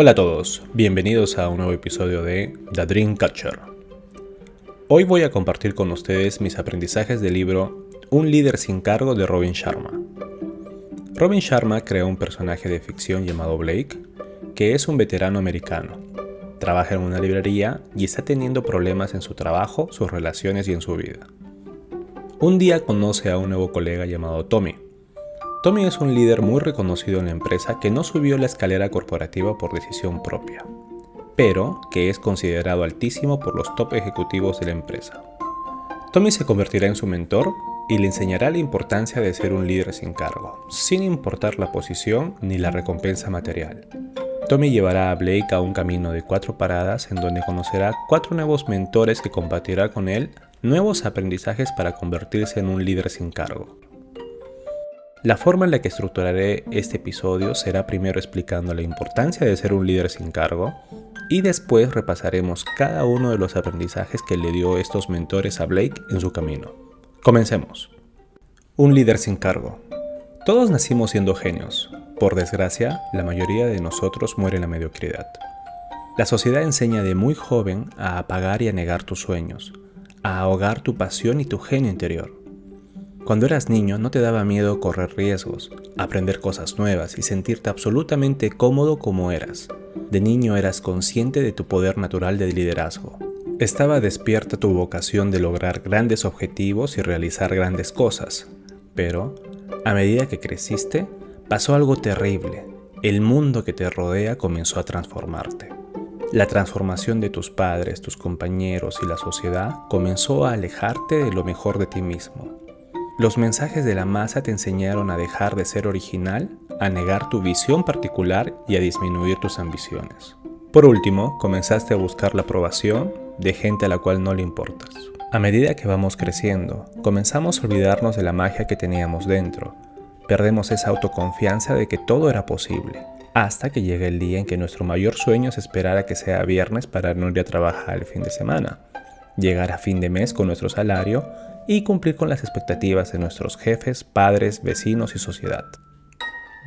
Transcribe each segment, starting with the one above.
Hola a todos, bienvenidos a un nuevo episodio de The Dream Catcher. Hoy voy a compartir con ustedes mis aprendizajes del libro Un líder sin cargo de Robin Sharma. Robin Sharma creó un personaje de ficción llamado Blake, que es un veterano americano. Trabaja en una librería y está teniendo problemas en su trabajo, sus relaciones y en su vida. Un día conoce a un nuevo colega llamado Tommy, Tommy es un líder muy reconocido en la empresa que no subió la escalera corporativa por decisión propia, pero que es considerado altísimo por los top ejecutivos de la empresa. Tommy se convertirá en su mentor y le enseñará la importancia de ser un líder sin cargo, sin importar la posición ni la recompensa material. Tommy llevará a Blake a un camino de cuatro paradas en donde conocerá cuatro nuevos mentores que compartirá con él nuevos aprendizajes para convertirse en un líder sin cargo. La forma en la que estructuraré este episodio será primero explicando la importancia de ser un líder sin cargo y después repasaremos cada uno de los aprendizajes que le dio estos mentores a Blake en su camino. Comencemos. Un líder sin cargo. Todos nacimos siendo genios. Por desgracia, la mayoría de nosotros muere en la mediocridad. La sociedad enseña de muy joven a apagar y a negar tus sueños, a ahogar tu pasión y tu genio interior. Cuando eras niño no te daba miedo correr riesgos, aprender cosas nuevas y sentirte absolutamente cómodo como eras. De niño eras consciente de tu poder natural de liderazgo. Estaba despierta tu vocación de lograr grandes objetivos y realizar grandes cosas. Pero, a medida que creciste, pasó algo terrible. El mundo que te rodea comenzó a transformarte. La transformación de tus padres, tus compañeros y la sociedad comenzó a alejarte de lo mejor de ti mismo los mensajes de la masa te enseñaron a dejar de ser original, a negar tu visión particular y a disminuir tus ambiciones. Por último, comenzaste a buscar la aprobación de gente a la cual no le importas. A medida que vamos creciendo, comenzamos a olvidarnos de la magia que teníamos dentro. Perdemos esa autoconfianza de que todo era posible, hasta que llega el día en que nuestro mayor sueño es esperar a que sea viernes para no ir a trabajar el fin de semana, llegar a fin de mes con nuestro salario y cumplir con las expectativas de nuestros jefes, padres, vecinos y sociedad.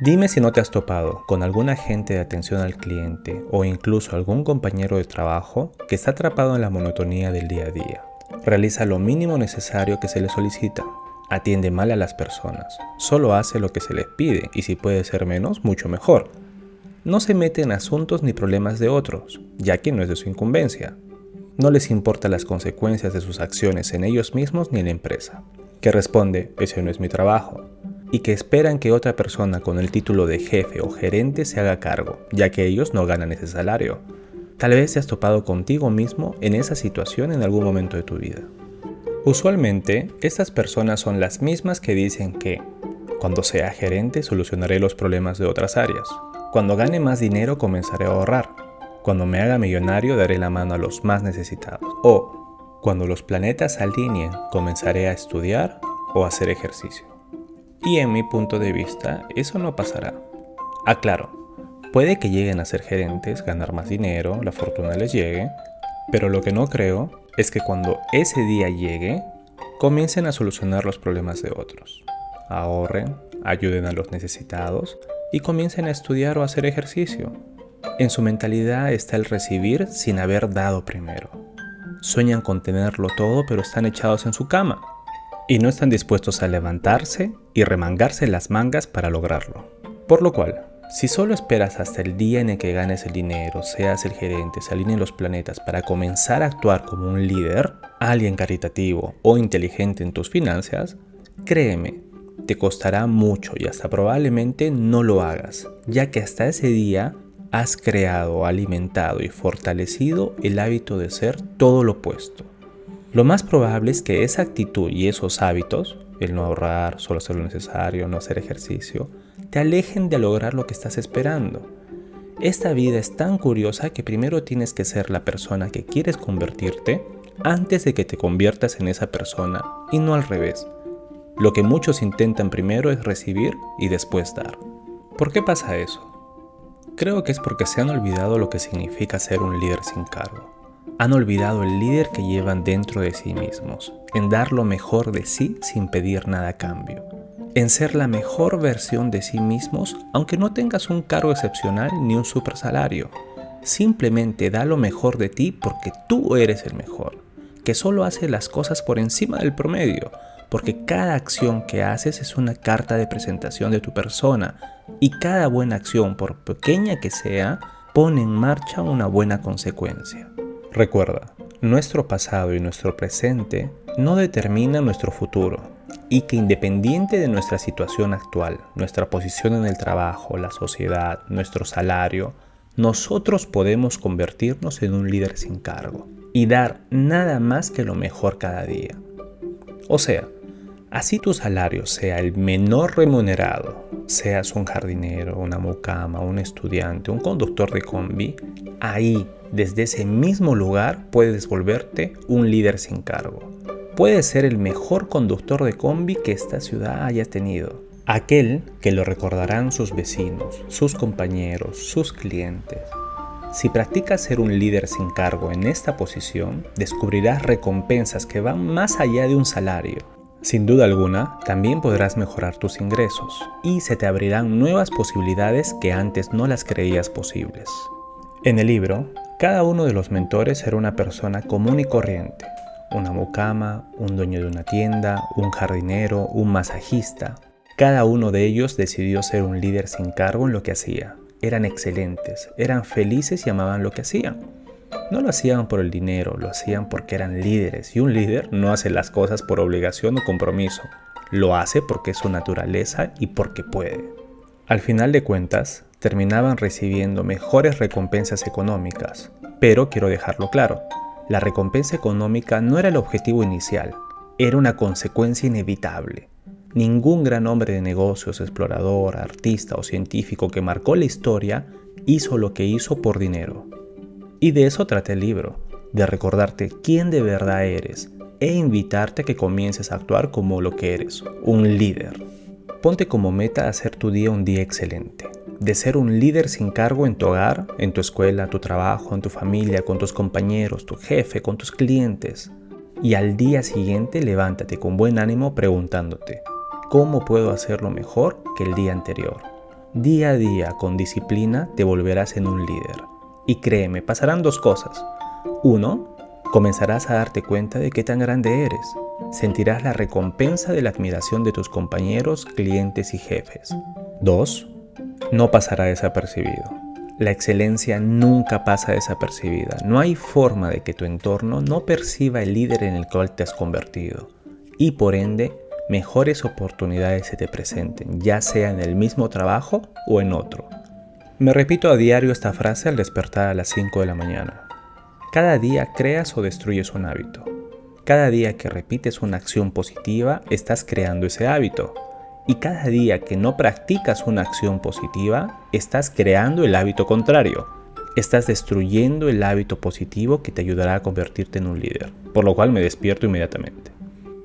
Dime si no te has topado con algún agente de atención al cliente o incluso algún compañero de trabajo que está atrapado en la monotonía del día a día. Realiza lo mínimo necesario que se le solicita. Atiende mal a las personas. Solo hace lo que se les pide y si puede ser menos, mucho mejor. No se mete en asuntos ni problemas de otros, ya que no es de su incumbencia. No les importan las consecuencias de sus acciones en ellos mismos ni en la empresa. Que responde, ese no es mi trabajo. Y que esperan que otra persona con el título de jefe o gerente se haga cargo, ya que ellos no ganan ese salario. Tal vez te has topado contigo mismo en esa situación en algún momento de tu vida. Usualmente, estas personas son las mismas que dicen que, cuando sea gerente solucionaré los problemas de otras áreas. Cuando gane más dinero comenzaré a ahorrar. Cuando me haga millonario daré la mano a los más necesitados. O cuando los planetas alineen comenzaré a estudiar o a hacer ejercicio. Y en mi punto de vista eso no pasará. Aclaro, puede que lleguen a ser gerentes, ganar más dinero, la fortuna les llegue, pero lo que no creo es que cuando ese día llegue, comiencen a solucionar los problemas de otros. Ahorren, ayuden a los necesitados y comiencen a estudiar o hacer ejercicio. En su mentalidad está el recibir sin haber dado primero. Sueñan con tenerlo todo pero están echados en su cama y no están dispuestos a levantarse y remangarse las mangas para lograrlo. Por lo cual, si solo esperas hasta el día en el que ganes el dinero, seas el gerente, se alineen los planetas para comenzar a actuar como un líder, alguien caritativo o inteligente en tus finanzas, créeme, te costará mucho y hasta probablemente no lo hagas, ya que hasta ese día has creado, alimentado y fortalecido el hábito de ser todo lo opuesto. Lo más probable es que esa actitud y esos hábitos, el no ahorrar, solo hacer lo necesario, no hacer ejercicio, te alejen de lograr lo que estás esperando. Esta vida es tan curiosa que primero tienes que ser la persona que quieres convertirte antes de que te conviertas en esa persona y no al revés. Lo que muchos intentan primero es recibir y después dar. ¿Por qué pasa eso? Creo que es porque se han olvidado lo que significa ser un líder sin cargo. Han olvidado el líder que llevan dentro de sí mismos, en dar lo mejor de sí sin pedir nada a cambio. en ser la mejor versión de sí mismos aunque no tengas un cargo excepcional ni un super salario. Simplemente da lo mejor de ti porque tú eres el mejor, que solo hace las cosas por encima del promedio, porque cada acción que haces es una carta de presentación de tu persona y cada buena acción, por pequeña que sea, pone en marcha una buena consecuencia. Recuerda, nuestro pasado y nuestro presente no determinan nuestro futuro y que independiente de nuestra situación actual, nuestra posición en el trabajo, la sociedad, nuestro salario, nosotros podemos convertirnos en un líder sin cargo y dar nada más que lo mejor cada día. O sea, así tu salario sea el menor remunerado, seas un jardinero, una mucama, un estudiante, un conductor de combi, ahí, desde ese mismo lugar, puedes volverte un líder sin cargo. Puedes ser el mejor conductor de combi que esta ciudad haya tenido aquel que lo recordarán sus vecinos, sus compañeros, sus clientes. Si practicas ser un líder sin cargo en esta posición, descubrirás recompensas que van más allá de un salario. Sin duda alguna, también podrás mejorar tus ingresos y se te abrirán nuevas posibilidades que antes no las creías posibles. En el libro, cada uno de los mentores era una persona común y corriente, una mucama, un dueño de una tienda, un jardinero, un masajista, cada uno de ellos decidió ser un líder sin cargo en lo que hacía. Eran excelentes, eran felices y amaban lo que hacían. No lo hacían por el dinero, lo hacían porque eran líderes y un líder no hace las cosas por obligación o compromiso. Lo hace porque es su naturaleza y porque puede. Al final de cuentas, terminaban recibiendo mejores recompensas económicas. Pero quiero dejarlo claro, la recompensa económica no era el objetivo inicial, era una consecuencia inevitable. Ningún gran hombre de negocios, explorador, artista o científico que marcó la historia hizo lo que hizo por dinero. Y de eso trata el libro, de recordarte quién de verdad eres e invitarte a que comiences a actuar como lo que eres, un líder. Ponte como meta hacer tu día un día excelente, de ser un líder sin cargo en tu hogar, en tu escuela, tu trabajo, en tu familia, con tus compañeros, tu jefe, con tus clientes. Y al día siguiente levántate con buen ánimo preguntándote, cómo puedo hacerlo mejor que el día anterior. Día a día, con disciplina, te volverás en un líder. Y créeme, pasarán dos cosas. Uno, comenzarás a darte cuenta de qué tan grande eres. Sentirás la recompensa de la admiración de tus compañeros, clientes y jefes. Dos, no pasará desapercibido. La excelencia nunca pasa desapercibida. No hay forma de que tu entorno no perciba el líder en el cual te has convertido. Y por ende, mejores oportunidades se te presenten, ya sea en el mismo trabajo o en otro. Me repito a diario esta frase al despertar a las 5 de la mañana. Cada día creas o destruyes un hábito. Cada día que repites una acción positiva, estás creando ese hábito. Y cada día que no practicas una acción positiva, estás creando el hábito contrario. Estás destruyendo el hábito positivo que te ayudará a convertirte en un líder. Por lo cual me despierto inmediatamente.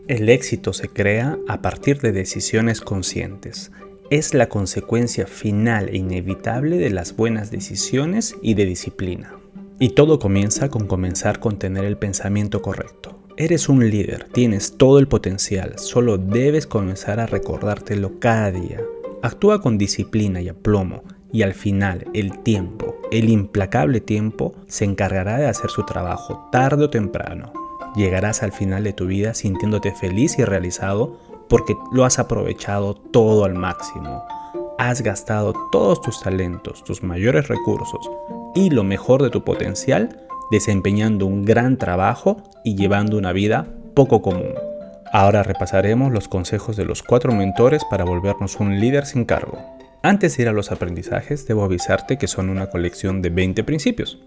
El éxito se crea a partir de decisiones conscientes. Es la consecuencia final e inevitable de las buenas decisiones y de disciplina. Y todo comienza con comenzar con tener el pensamiento correcto. Eres un líder, tienes todo el potencial, solo debes comenzar a recordártelo cada día. Actúa con disciplina y aplomo y al final el tiempo, el implacable tiempo, se encargará de hacer su trabajo tarde o temprano llegarás al final de tu vida sintiéndote feliz y realizado porque lo has aprovechado todo al máximo. Has gastado todos tus talentos, tus mayores recursos y lo mejor de tu potencial desempeñando un gran trabajo y llevando una vida poco común. Ahora repasaremos los consejos de los cuatro mentores para volvernos un líder sin cargo. Antes de ir a los aprendizajes, debo avisarte que son una colección de 20 principios.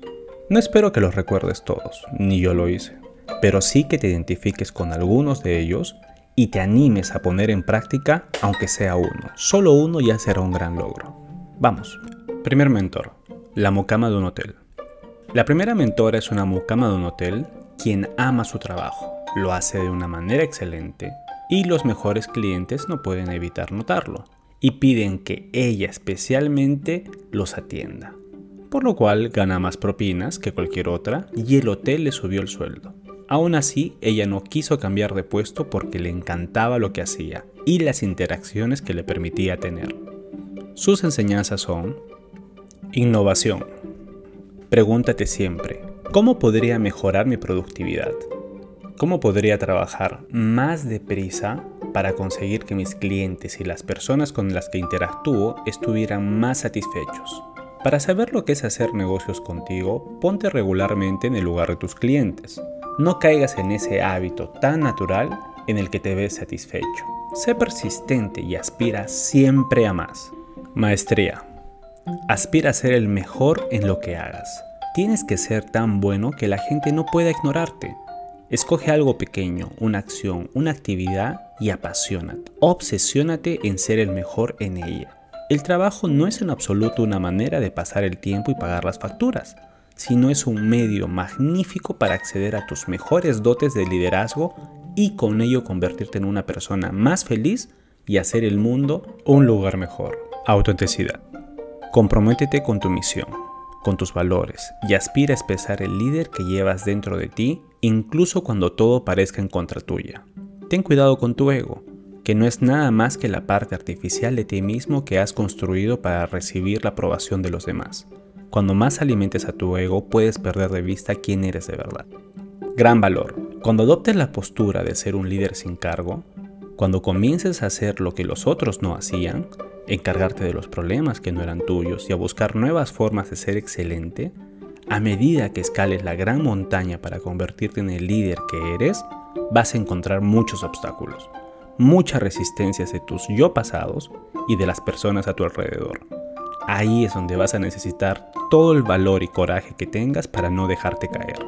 No espero que los recuerdes todos, ni yo lo hice pero sí que te identifiques con algunos de ellos y te animes a poner en práctica aunque sea uno. Solo uno ya será un gran logro. Vamos. Primer mentor. La mucama de un hotel. La primera mentora es una mucama de un hotel quien ama su trabajo, lo hace de una manera excelente y los mejores clientes no pueden evitar notarlo y piden que ella especialmente los atienda, por lo cual gana más propinas que cualquier otra y el hotel le subió el sueldo. Aún así, ella no quiso cambiar de puesto porque le encantaba lo que hacía y las interacciones que le permitía tener. Sus enseñanzas son innovación. Pregúntate siempre, ¿cómo podría mejorar mi productividad? ¿Cómo podría trabajar más deprisa para conseguir que mis clientes y las personas con las que interactúo estuvieran más satisfechos? Para saber lo que es hacer negocios contigo, ponte regularmente en el lugar de tus clientes. No caigas en ese hábito tan natural en el que te ves satisfecho. Sé persistente y aspira siempre a más. Maestría. Aspira a ser el mejor en lo que hagas. Tienes que ser tan bueno que la gente no pueda ignorarte. Escoge algo pequeño, una acción, una actividad y apasionate. Obsesiónate en ser el mejor en ella. El trabajo no es en absoluto una manera de pasar el tiempo y pagar las facturas, sino es un medio magnífico para acceder a tus mejores dotes de liderazgo y con ello convertirte en una persona más feliz y hacer el mundo un lugar mejor. Autenticidad. Comprométete con tu misión con tus valores y aspira a expresar el líder que llevas dentro de ti, incluso cuando todo parezca en contra tuya. Ten cuidado con tu ego, que no es nada más que la parte artificial de ti mismo que has construido para recibir la aprobación de los demás. Cuando más alimentes a tu ego, puedes perder de vista quién eres de verdad. Gran valor. Cuando adoptes la postura de ser un líder sin cargo, cuando comiences a hacer lo que los otros no hacían, encargarte de los problemas que no eran tuyos y a buscar nuevas formas de ser excelente, a medida que escales la gran montaña para convertirte en el líder que eres, vas a encontrar muchos obstáculos, muchas resistencias de tus yo pasados y de las personas a tu alrededor. Ahí es donde vas a necesitar todo el valor y coraje que tengas para no dejarte caer.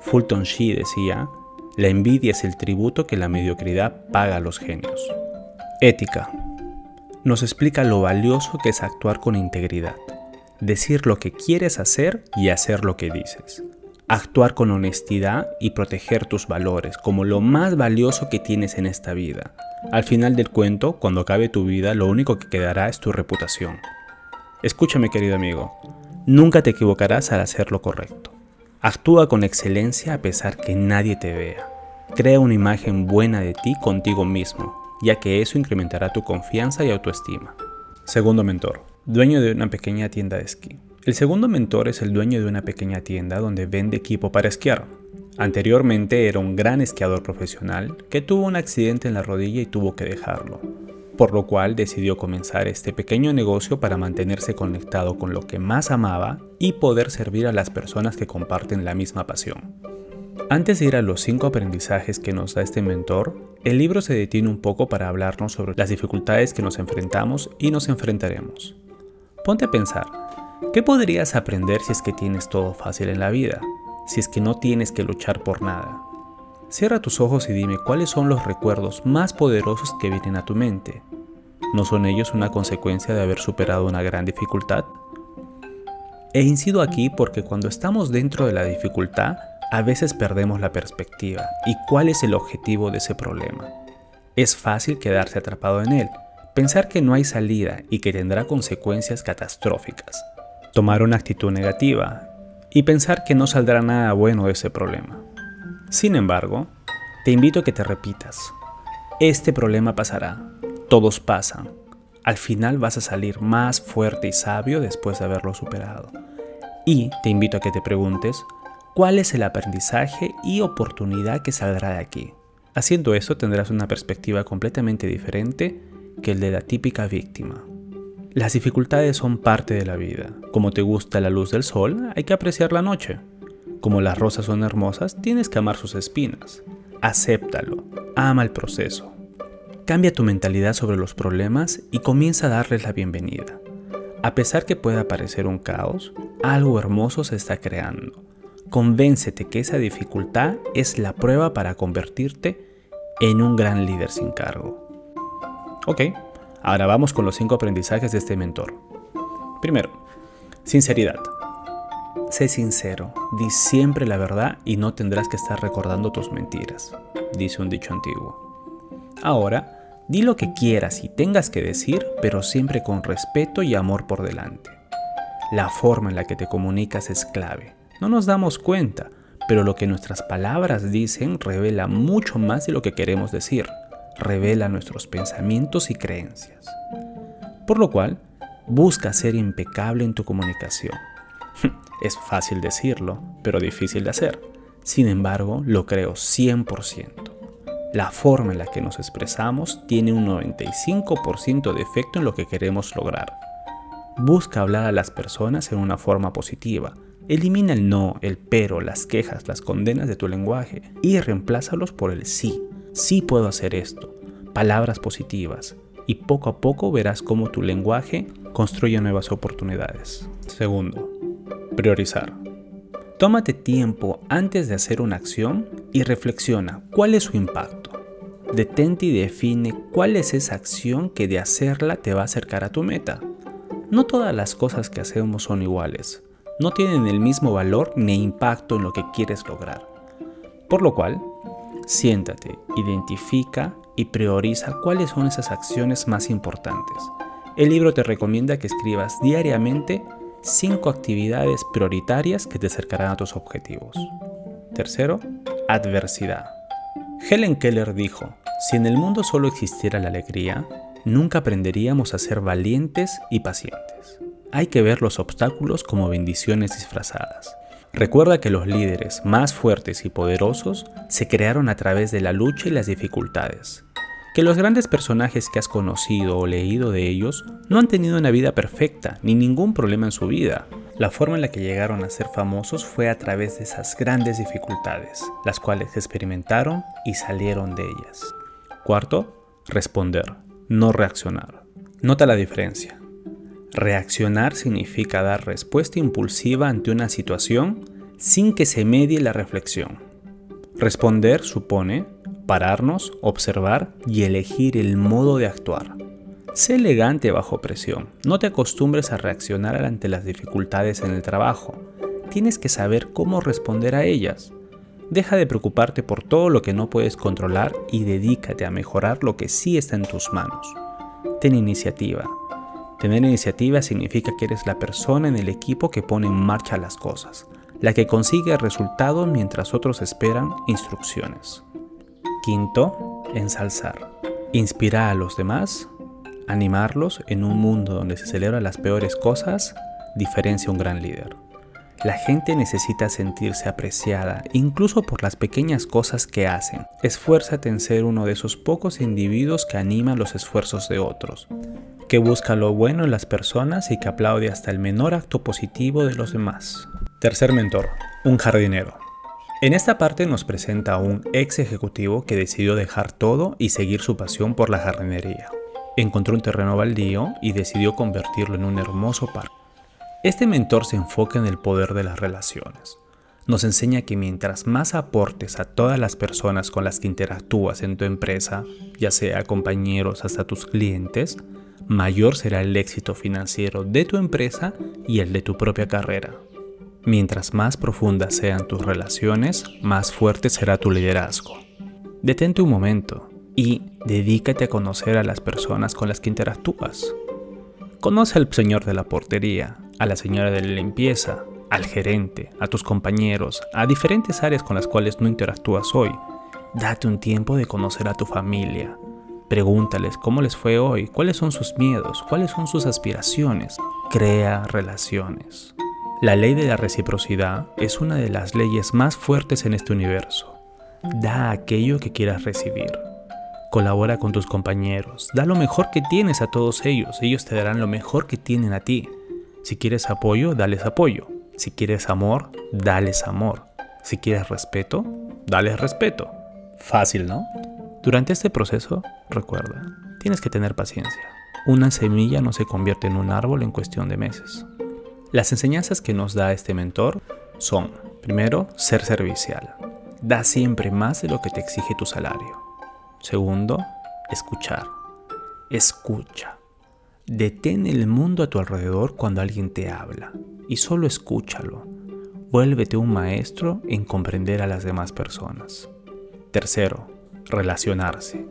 Fulton Sheen decía, la envidia es el tributo que la mediocridad paga a los genios. Ética nos explica lo valioso que es actuar con integridad, decir lo que quieres hacer y hacer lo que dices, actuar con honestidad y proteger tus valores como lo más valioso que tienes en esta vida. Al final del cuento, cuando acabe tu vida, lo único que quedará es tu reputación. Escúchame querido amigo, nunca te equivocarás al hacer lo correcto. Actúa con excelencia a pesar que nadie te vea. Crea una imagen buena de ti contigo mismo ya que eso incrementará tu confianza y autoestima. Segundo mentor, dueño de una pequeña tienda de esquí. El segundo mentor es el dueño de una pequeña tienda donde vende equipo para esquiar. Anteriormente era un gran esquiador profesional que tuvo un accidente en la rodilla y tuvo que dejarlo, por lo cual decidió comenzar este pequeño negocio para mantenerse conectado con lo que más amaba y poder servir a las personas que comparten la misma pasión. Antes de ir a los 5 aprendizajes que nos da este mentor, el libro se detiene un poco para hablarnos sobre las dificultades que nos enfrentamos y nos enfrentaremos. Ponte a pensar, ¿qué podrías aprender si es que tienes todo fácil en la vida? Si es que no tienes que luchar por nada. Cierra tus ojos y dime cuáles son los recuerdos más poderosos que vienen a tu mente. ¿No son ellos una consecuencia de haber superado una gran dificultad? He incido aquí porque cuando estamos dentro de la dificultad, a veces perdemos la perspectiva y cuál es el objetivo de ese problema. Es fácil quedarse atrapado en él, pensar que no hay salida y que tendrá consecuencias catastróficas, tomar una actitud negativa y pensar que no saldrá nada bueno de ese problema. Sin embargo, te invito a que te repitas, este problema pasará, todos pasan, al final vas a salir más fuerte y sabio después de haberlo superado. Y te invito a que te preguntes, cuál es el aprendizaje y oportunidad que saldrá de aquí. Haciendo eso tendrás una perspectiva completamente diferente que el de la típica víctima. Las dificultades son parte de la vida. Como te gusta la luz del sol, hay que apreciar la noche. Como las rosas son hermosas, tienes que amar sus espinas. Acéptalo, ama el proceso. Cambia tu mentalidad sobre los problemas y comienza a darles la bienvenida. A pesar que pueda parecer un caos, algo hermoso se está creando Convéncete que esa dificultad es la prueba para convertirte en un gran líder sin cargo. Ok, ahora vamos con los cinco aprendizajes de este mentor. Primero, sinceridad. Sé sincero, di siempre la verdad y no tendrás que estar recordando tus mentiras, dice un dicho antiguo. Ahora, di lo que quieras y tengas que decir, pero siempre con respeto y amor por delante. La forma en la que te comunicas es clave. No nos damos cuenta, pero lo que nuestras palabras dicen revela mucho más de lo que queremos decir. revela nuestros pensamientos y creencias. Por lo cual, busca ser impecable en tu comunicación. Es fácil decirlo, pero difícil de hacer. Sin embargo, lo creo 100%. La forma en la que nos expresamos tiene un 95% de efecto en lo que queremos lograr. Busca hablar a las personas en una forma positiva. Elimina el no, el pero, las quejas, las condenas de tu lenguaje y reemplázalos por el sí. Sí puedo hacer esto. Palabras positivas. Y poco a poco verás cómo tu lenguaje construye nuevas oportunidades. Segundo, priorizar. Tómate tiempo antes de hacer una acción y reflexiona cuál es su impacto. Detente y define cuál es esa acción que de hacerla te va a acercar a tu meta. No todas las cosas que hacemos son iguales, no tienen el mismo valor ni impacto en lo que quieres lograr. Por lo cual, siéntate, identifica y prioriza cuáles son esas acciones más importantes. El libro te recomienda que escribas diariamente 5 actividades prioritarias que te acercarán a tus objetivos. Tercero, adversidad. Helen Keller dijo, si en el mundo solo existiera la alegría, nunca aprenderíamos a ser valientes y pacientes. Hay que ver los obstáculos como bendiciones disfrazadas. Recuerda que los líderes más fuertes y poderosos se crearon a través de la lucha y las dificultades que los grandes personajes que has conocido o leído de ellos no han tenido una vida perfecta ni ningún problema en su vida. La forma en la que llegaron a ser famosos fue a través de esas grandes dificultades, las cuales experimentaron y salieron de ellas. Cuarto, responder, no reaccionar. Nota la diferencia. Reaccionar significa dar respuesta impulsiva ante una situación sin que se medie la reflexión. Responder supone pararnos, observar y elegir el modo de actuar. Sé elegante bajo presión, no te acostumbres a reaccionar ante las dificultades en el trabajo, tienes que saber cómo responder a ellas. Deja de preocuparte por todo lo que no puedes controlar y dedícate a mejorar lo que sí está en tus manos. Ten iniciativa. Tener iniciativa significa que eres la persona en el equipo que pone en marcha las cosas, la que consigue resultados mientras otros esperan instrucciones. Quinto, ensalzar. Inspirar a los demás, animarlos en un mundo donde se celebran las peores cosas, diferencia un gran líder. La gente necesita sentirse apreciada, incluso por las pequeñas cosas que hacen. Esfuérzate en ser uno de esos pocos individuos que animan los esfuerzos de otros, que busca lo bueno en las personas y que aplaude hasta el menor acto positivo de los demás. Tercer mentor, un jardinero. En esta parte nos presenta a un ex ejecutivo que decidió dejar todo y seguir su pasión por la jardinería. Encontró un terreno baldío y decidió convertirlo en un hermoso parque. Este mentor se enfoca en el poder de las relaciones. Nos enseña que mientras más aportes a todas las personas con las que interactúas en tu empresa, ya sea compañeros hasta tus clientes, mayor será el éxito financiero de tu empresa y el de tu propia carrera. Mientras más profundas sean tus relaciones, más fuerte será tu liderazgo. Detente un momento y dedícate a conocer a las personas con las que interactúas. Conoce al señor de la portería, a la señora de la limpieza, al gerente, a tus compañeros, a diferentes áreas con las cuales no interactúas hoy. Date un tiempo de conocer a tu familia. Pregúntales cómo les fue hoy, cuáles son sus miedos, cuáles son sus aspiraciones. Crea relaciones. La ley de la reciprocidad es una de las leyes más fuertes en este universo. Da aquello que quieras recibir. Colabora con tus compañeros. Da lo mejor que tienes a todos ellos. Ellos te darán lo mejor que tienen a ti. Si quieres apoyo, dales apoyo. Si quieres amor, dales amor. Si quieres respeto, dales respeto. Fácil, ¿no? Durante este proceso, recuerda, tienes que tener paciencia. Una semilla no se convierte en un árbol en cuestión de meses. Las enseñanzas que nos da este mentor son, primero, ser servicial. Da siempre más de lo que te exige tu salario. Segundo, escuchar. Escucha. Detén el mundo a tu alrededor cuando alguien te habla y solo escúchalo. Vuélvete un maestro en comprender a las demás personas. Tercero, relacionarse.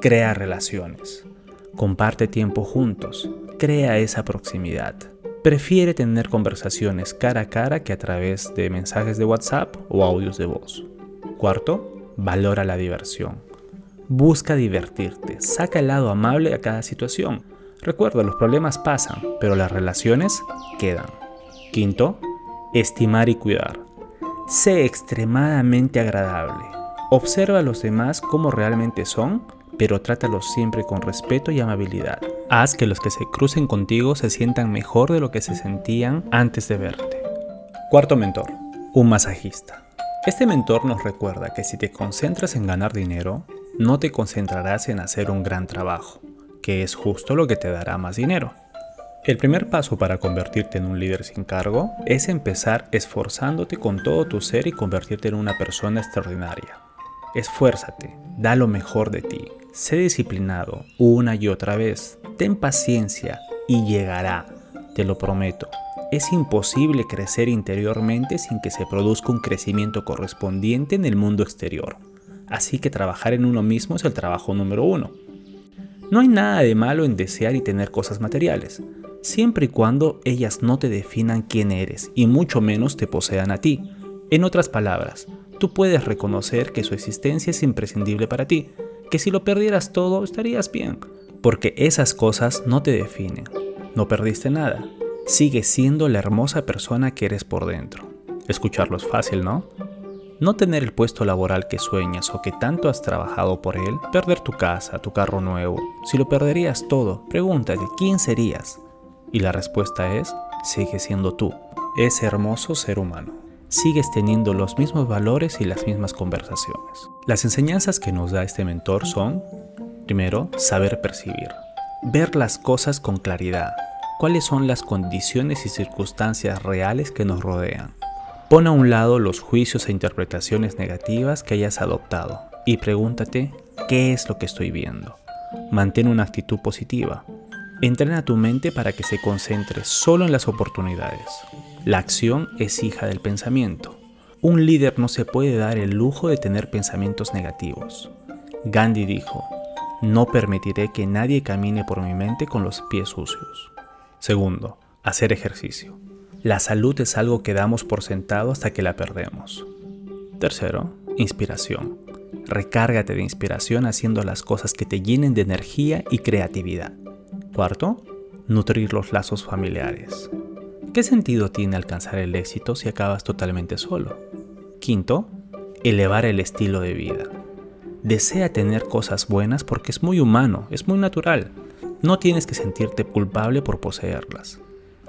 Crea relaciones. Comparte tiempo juntos. Crea esa proximidad prefiere tener conversaciones cara a cara que a través de mensajes de WhatsApp o audios de voz. Cuarto, valora la diversión. Busca divertirte, saca el lado amable a cada situación. Recuerda, los problemas pasan, pero las relaciones quedan. Quinto, estimar y cuidar. Sé extremadamente agradable. Observa a los demás como realmente son, pero trátalos siempre con respeto y amabilidad. Haz que los que se crucen contigo se sientan mejor de lo que se sentían antes de verte. Cuarto mentor, un masajista. Este mentor nos recuerda que si te concentras en ganar dinero, no te concentrarás en hacer un gran trabajo, que es justo lo que te dará más dinero. El primer paso para convertirte en un líder sin cargo es empezar esforzándote con todo tu ser y convertirte en una persona extraordinaria. Esfuérzate, da lo mejor de ti, sé disciplinado una y otra vez, ten paciencia y llegará, te lo prometo. Es imposible crecer interiormente sin que se produzca un crecimiento correspondiente en el mundo exterior. Así que trabajar en uno mismo es el trabajo número uno. No hay nada de malo en desear y tener cosas materiales, siempre y cuando ellas no te definan quién eres y mucho menos te posean a ti. En otras palabras, tú puedes reconocer que su existencia es imprescindible para ti, que si lo perdieras todo estarías bien, porque esas cosas no te definen. No perdiste nada, sigues siendo la hermosa persona que eres por dentro. Escucharlo es fácil, ¿no? No tener el puesto laboral que sueñas o que tanto has trabajado por él, perder tu casa, tu carro nuevo. Si lo perderías todo, pregúntate, ¿quién serías? Y la respuesta es, sigue siendo tú, ese hermoso ser humano. Sigues teniendo los mismos valores y las mismas conversaciones. Las enseñanzas que nos da este mentor son, primero, saber percibir, ver las cosas con claridad, cuáles son las condiciones y circunstancias reales que nos rodean. Pon a un lado los juicios e interpretaciones negativas que hayas adoptado y pregúntate, ¿qué es lo que estoy viendo? Mantén una actitud positiva. Entrena tu mente para que se concentre solo en las oportunidades. La acción es hija del pensamiento. Un líder no se puede dar el lujo de tener pensamientos negativos. Gandhi dijo, no permitiré que nadie camine por mi mente con los pies sucios. Segundo, hacer ejercicio. La salud es algo que damos por sentado hasta que la perdemos. Tercero, inspiración. Recárgate de inspiración haciendo las cosas que te llenen de energía y creatividad. Cuarto, nutrir los lazos familiares. ¿Qué sentido tiene alcanzar el éxito si acabas totalmente solo? Quinto, elevar el estilo de vida. Desea tener cosas buenas porque es muy humano, es muy natural. No tienes que sentirte culpable por poseerlas.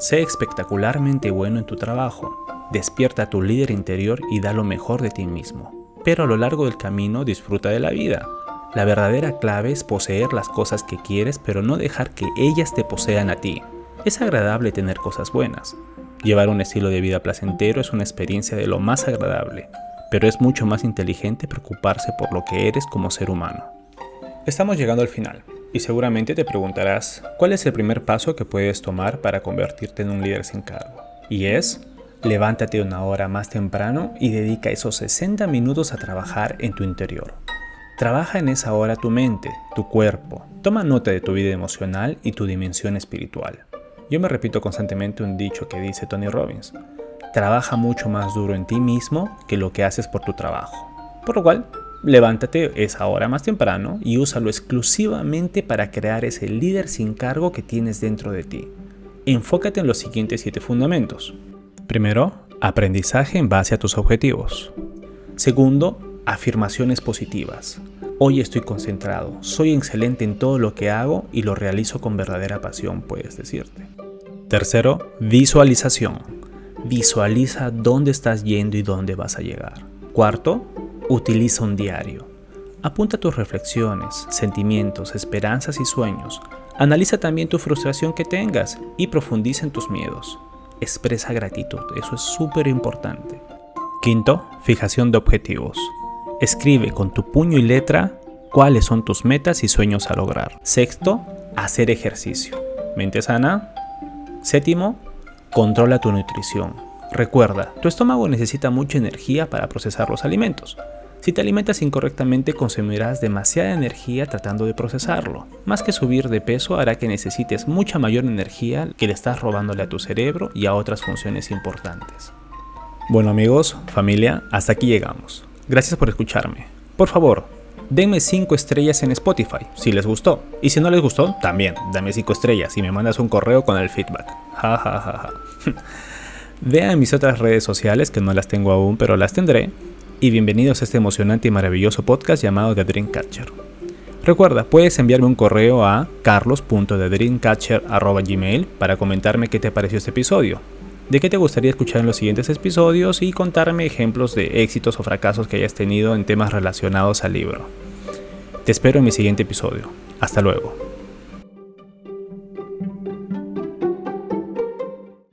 Sé espectacularmente bueno en tu trabajo, despierta a tu líder interior y da lo mejor de ti mismo. Pero a lo largo del camino disfruta de la vida. La verdadera clave es poseer las cosas que quieres pero no dejar que ellas te posean a ti. Es agradable tener cosas buenas. Llevar un estilo de vida placentero es una experiencia de lo más agradable, pero es mucho más inteligente preocuparse por lo que eres como ser humano. Estamos llegando al final. Y seguramente te preguntarás, ¿cuál es el primer paso que puedes tomar para convertirte en un líder sin cargo? Y es, levántate una hora más temprano y dedica esos 60 minutos a trabajar en tu interior. Trabaja en esa hora tu mente, tu cuerpo, toma nota de tu vida emocional y tu dimensión espiritual. Yo me repito constantemente un dicho que dice Tony Robbins, trabaja mucho más duro en ti mismo que lo que haces por tu trabajo. Por lo cual, levántate esa hora más temprano y úsalo exclusivamente para crear ese líder sin cargo que tienes dentro de ti. Enfócate en los siguientes siete fundamentos. Primero, aprendizaje en base a tus objetivos. Segundo, afirmaciones positivas. Hoy estoy concentrado, soy excelente en todo lo que hago y lo realizo con verdadera pasión, puedes decirte. Tercero, visualización. Visualiza dónde estás yendo y dónde vas a llegar. Cuarto, Utiliza un diario. Apunta tus reflexiones, sentimientos, esperanzas y sueños. Analiza también tu frustración que tengas y profundiza en tus miedos. Expresa gratitud, eso es súper importante. Quinto, fijación de objetivos. Escribe con tu puño y letra cuáles son tus metas y sueños a lograr. Sexto, hacer ejercicio. Mente sana. Séptimo, controla tu nutrición. Recuerda, tu estómago necesita mucha energía para procesar los alimentos. Si te alimentas incorrectamente consumirás demasiada energía tratando de procesarlo. Más que subir de peso hará que necesites mucha mayor energía que le estás robándole a tu cerebro y a otras funciones importantes. Bueno amigos, familia, hasta aquí llegamos. Gracias por escucharme. Por favor, denme 5 estrellas en Spotify, si les gustó. Y si no les gustó, también, dame 5 estrellas y me mandas un correo con el feedback. Ja, ja. Vean mis otras redes sociales, que no las tengo aún, pero las tendré. Y bienvenidos a este emocionante y maravilloso podcast llamado The Dreamcatcher. Recuerda, puedes enviarme un correo a carlos.thedreamcatcher.gmail para comentarme qué te pareció este episodio, de qué te gustaría escuchar en los siguientes episodios y contarme ejemplos de éxitos o fracasos que hayas tenido en temas relacionados al libro. Te espero en mi siguiente episodio. Hasta luego.